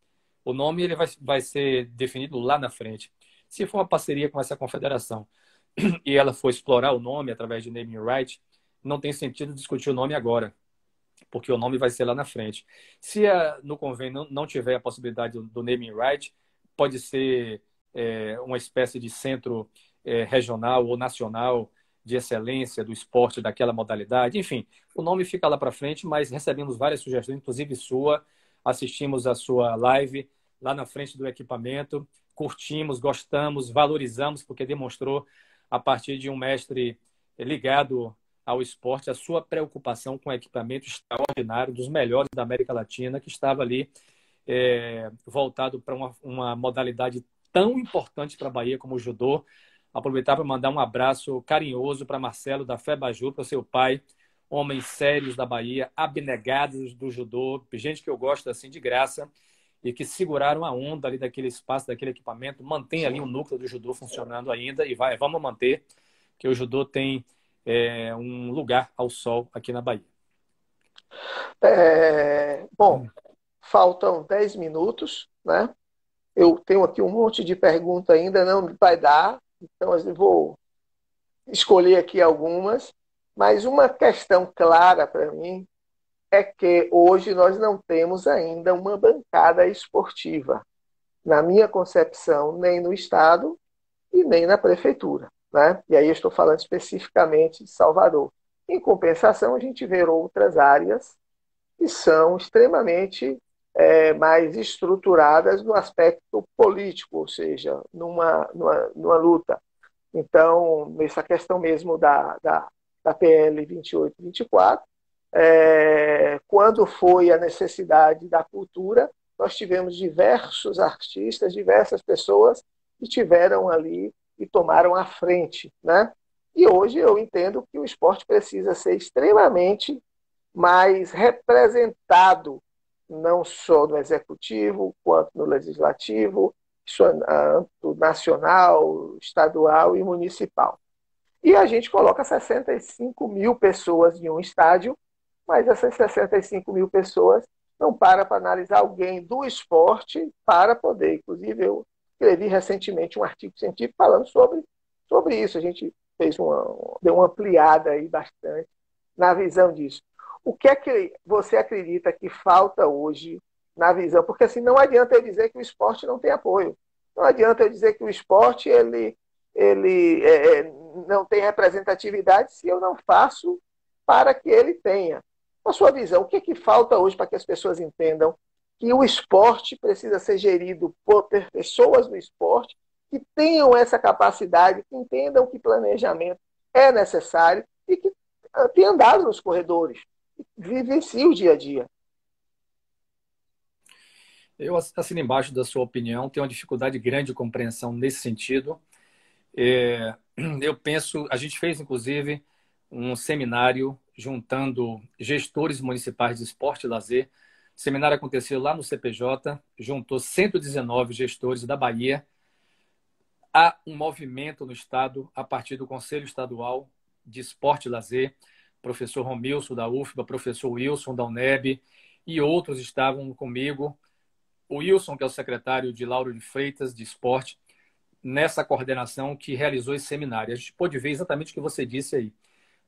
Speaker 2: O nome ele vai, vai ser definido lá na frente. Se for uma parceria com essa confederação e ela for explorar o nome através de naming right, não tem sentido discutir o nome agora, porque o nome vai ser lá na frente. Se a, no convênio não, tiver a possibilidade do, do naming right, pode ser é, uma espécie de centro é, regional ou nacional de excelência do esporte daquela modalidade. Enfim, o nome fica lá para frente, mas recebemos várias sugestões, inclusive sua. Assistimos a sua live lá na frente do equipamento, curtimos, gostamos, valorizamos, porque demonstrou, a partir de um mestre ligado ao esporte, a sua preocupação com equipamento extraordinário, dos melhores da América Latina, que estava ali é, voltado para uma, uma modalidade tão importante para a Bahia como o judô, Aproveitar para mandar um abraço carinhoso para Marcelo da Febaju, para seu pai, homens sérios da Bahia, abnegados do judô, gente que eu gosto assim de graça e que seguraram a onda ali daquele espaço, daquele equipamento, mantém ali o núcleo do judô funcionando ainda e vai, vamos manter que o judô tem é, um lugar ao sol aqui na Bahia.
Speaker 1: É, bom, faltam 10 minutos, né? Eu tenho aqui um monte de perguntas ainda, não vai dar, então, eu vou escolher aqui algumas, mas uma questão clara para mim é que hoje nós não temos ainda uma bancada esportiva, na minha concepção, nem no Estado e nem na Prefeitura. Né? E aí estou falando especificamente de Salvador. Em compensação, a gente vê outras áreas que são extremamente é, mais estruturadas no aspecto político, ou seja, numa, numa, numa luta. Então, nessa questão mesmo da, da, da PL 28 e 24, é, quando foi a necessidade da cultura, nós tivemos diversos artistas, diversas pessoas que tiveram ali e tomaram a frente, né? E hoje eu entendo que o esporte precisa ser extremamente mais representado não só no executivo, quanto no legislativo, âmbito nacional, estadual e municipal. E a gente coloca 65 mil pessoas em um estádio, mas essas 65 mil pessoas não para para analisar alguém do esporte para poder. Inclusive, eu escrevi recentemente um artigo científico falando sobre, sobre isso. A gente fez uma, deu uma ampliada aí bastante na visão disso. O que é que você acredita que falta hoje na visão? Porque assim, não adianta eu dizer que o esporte não tem apoio. Não adianta eu dizer que o esporte ele, ele é, é não tem representatividade se eu não faço para que ele tenha. A sua visão, o que, é que falta hoje para que as pessoas entendam que o esporte precisa ser gerido por pessoas do esporte que tenham essa capacidade, que entendam que planejamento é necessário e que tenham andado nos corredores vivencie o dia a dia.
Speaker 2: Eu assino embaixo da sua opinião, tenho uma dificuldade grande de compreensão nesse sentido. É, <clears throat> eu penso, a gente fez inclusive um seminário juntando gestores municipais de esporte e lazer. O seminário aconteceu lá no CPJ, juntou 119 gestores da Bahia. Há um movimento no Estado, a partir do Conselho Estadual de Esporte e Lazer, professor Romilson da UFBA, professor Wilson da UNEB e outros estavam comigo. O Wilson, que é o secretário de Lauro de Freitas, de esporte, nessa coordenação que realizou esse seminário. A gente pôde ver exatamente o que você disse aí.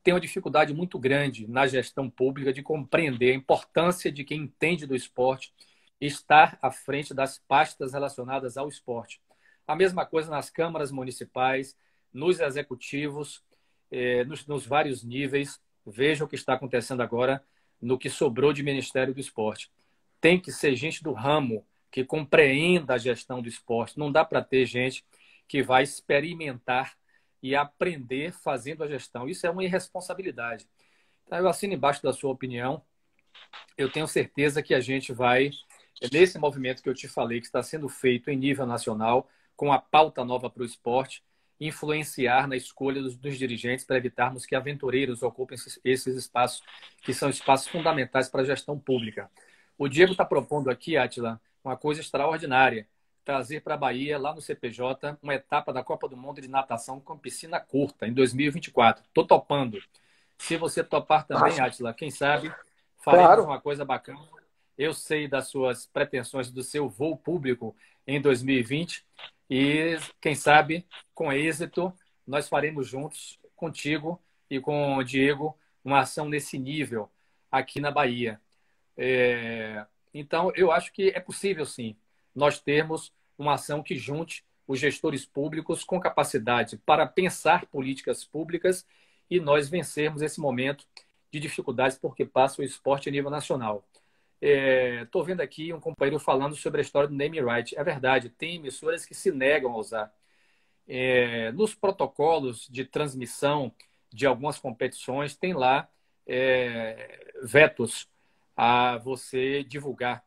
Speaker 2: Tem uma dificuldade muito grande na gestão pública de compreender a importância de quem entende do esporte estar à frente das pastas relacionadas ao esporte. A mesma coisa nas câmaras municipais, nos executivos, eh, nos, nos vários níveis. Veja o que está acontecendo agora no que sobrou de Ministério do Esporte. Tem que ser gente do ramo que compreenda a gestão do esporte. Não dá para ter gente que vai experimentar e aprender fazendo a gestão. Isso é uma irresponsabilidade. Então, eu assino embaixo da sua opinião. Eu tenho certeza que a gente vai é nesse movimento que eu te falei que está sendo feito em nível nacional, com a pauta nova para o esporte, influenciar na escolha dos, dos dirigentes para evitarmos que aventureiros ocupem esses, esses espaços, que são espaços fundamentais para a gestão pública. O Diego está propondo aqui, Atila, uma coisa extraordinária trazer para a Bahia, lá no CPJ, uma etapa da Copa do Mundo de natação com piscina curta, em 2024. Estou topando. Se você topar também, Atila, quem sabe faremos claro. uma coisa bacana. Eu sei das suas pretensões do seu voo público em 2020 e, quem sabe, com êxito, nós faremos juntos, contigo e com o Diego, uma ação nesse nível aqui na Bahia. É... Então, eu acho que é possível, sim, nós termos uma ação que junte os gestores públicos com capacidade para pensar políticas públicas e nós vencermos esse momento de dificuldades porque passa o esporte a nível nacional. Estou é, vendo aqui um companheiro falando sobre a história do name right. É verdade, tem emissoras que se negam a usar. É, nos protocolos de transmissão de algumas competições, tem lá é, vetos a você divulgar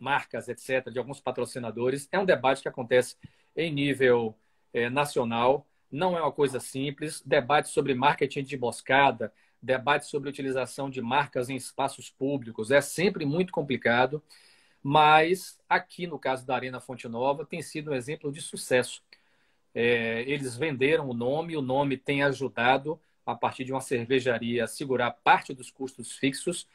Speaker 2: marcas, etc., de alguns patrocinadores. É um debate que acontece em nível é, nacional, não é uma coisa simples. Debate sobre marketing de emboscada, debate sobre utilização de marcas em espaços públicos é sempre muito complicado, mas aqui no caso da Arena Fonte Nova tem sido um exemplo de sucesso. É, eles venderam o nome, o nome tem ajudado, a partir de uma cervejaria, a segurar parte dos custos fixos,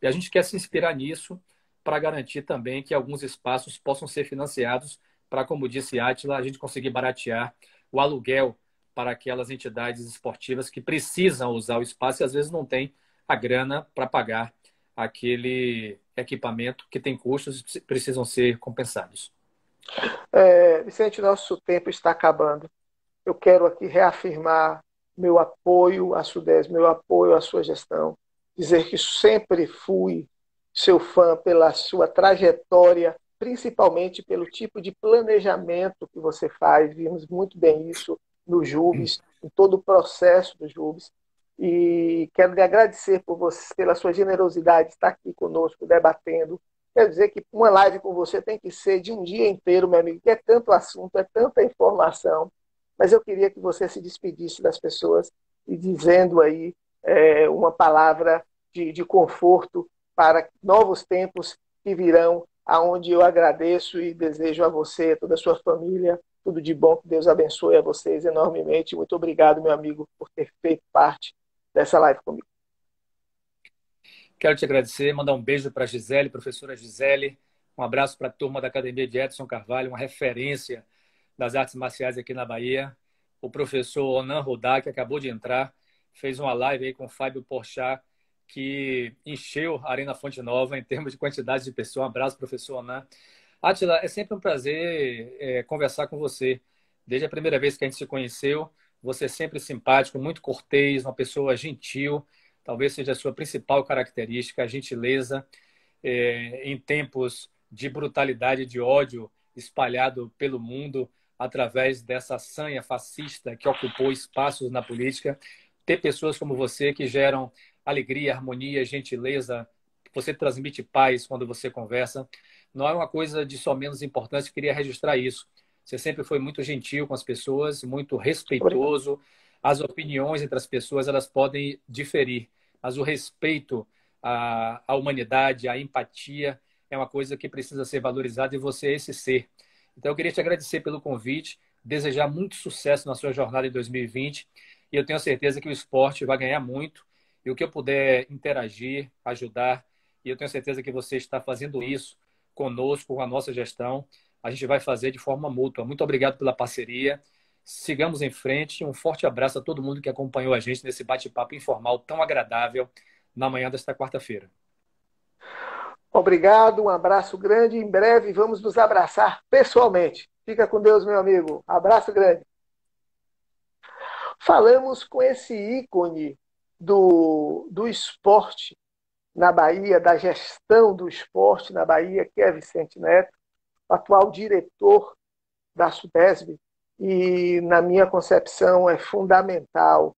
Speaker 2: e a gente quer se inspirar nisso para garantir também que alguns espaços possam ser financiados para, como disse Atila, a gente conseguir baratear o aluguel para aquelas entidades esportivas que precisam usar o espaço e às vezes não tem a grana para pagar aquele equipamento que tem custos e precisam ser compensados.
Speaker 1: É, Vicente, nosso tempo está acabando. Eu quero aqui reafirmar meu apoio à SUDES, meu apoio à sua gestão, dizer que sempre fui seu fã pela sua trajetória, principalmente pelo tipo de planejamento que você faz. Vimos muito bem isso no Jubes, em todo o processo do Jubes. E quero lhe agradecer por você, pela sua generosidade de estar aqui conosco, debatendo. Quero dizer que uma live com você tem que ser de um dia inteiro, meu amigo, que é tanto assunto, é tanta informação. Mas eu queria que você se despedisse das pessoas e dizendo aí é, uma palavra de, de conforto para novos tempos que virão, aonde eu agradeço e desejo a você, toda a sua família, tudo de bom, que Deus abençoe a vocês enormemente. Muito obrigado, meu amigo, por ter feito parte dessa live comigo.
Speaker 2: Quero te agradecer, mandar um beijo para a Gisele, professora Gisele, um abraço para a turma da Academia de Edson Carvalho, uma referência das artes marciais aqui na Bahia. O professor Onan Rodá, que acabou de entrar, fez uma live aí com o Fábio Porchat, que encheu a Arena Fonte Nova em termos de quantidade de pessoas. Um abraço, professor Anan. Atila, é sempre um prazer é, conversar com você. Desde a primeira vez que a gente se conheceu, você é sempre simpático, muito cortês, uma pessoa gentil. Talvez seja a sua principal característica, a gentileza. É, em tempos de brutalidade de ódio espalhado pelo mundo através dessa sanha fascista que ocupou espaços na política, ter pessoas como você que geram alegria, harmonia, gentileza. Você transmite paz quando você conversa. Não é uma coisa de só menos importante, queria registrar isso. Você sempre foi muito gentil com as pessoas, muito respeitoso. As opiniões entre as pessoas elas podem diferir, mas o respeito à, à humanidade, à empatia, é uma coisa que precisa ser valorizada e você é esse ser. Então, eu queria te agradecer pelo convite, desejar muito sucesso na sua jornada em 2020 e eu tenho certeza que o esporte vai ganhar muito e o que eu puder interagir, ajudar, e eu tenho certeza que você está fazendo isso conosco, com a nossa gestão, a gente vai fazer de forma mútua. Muito obrigado pela parceria. Sigamos em frente. Um forte abraço a todo mundo que acompanhou a gente nesse bate-papo informal tão agradável na manhã desta quarta-feira.
Speaker 1: Obrigado, um abraço grande. Em breve vamos nos abraçar pessoalmente. Fica com Deus, meu amigo. Abraço grande. Falamos com esse ícone do, do esporte na Bahia, da gestão do esporte na Bahia, que é Vicente Neto, atual diretor da SUDESB, e, na minha concepção, é fundamental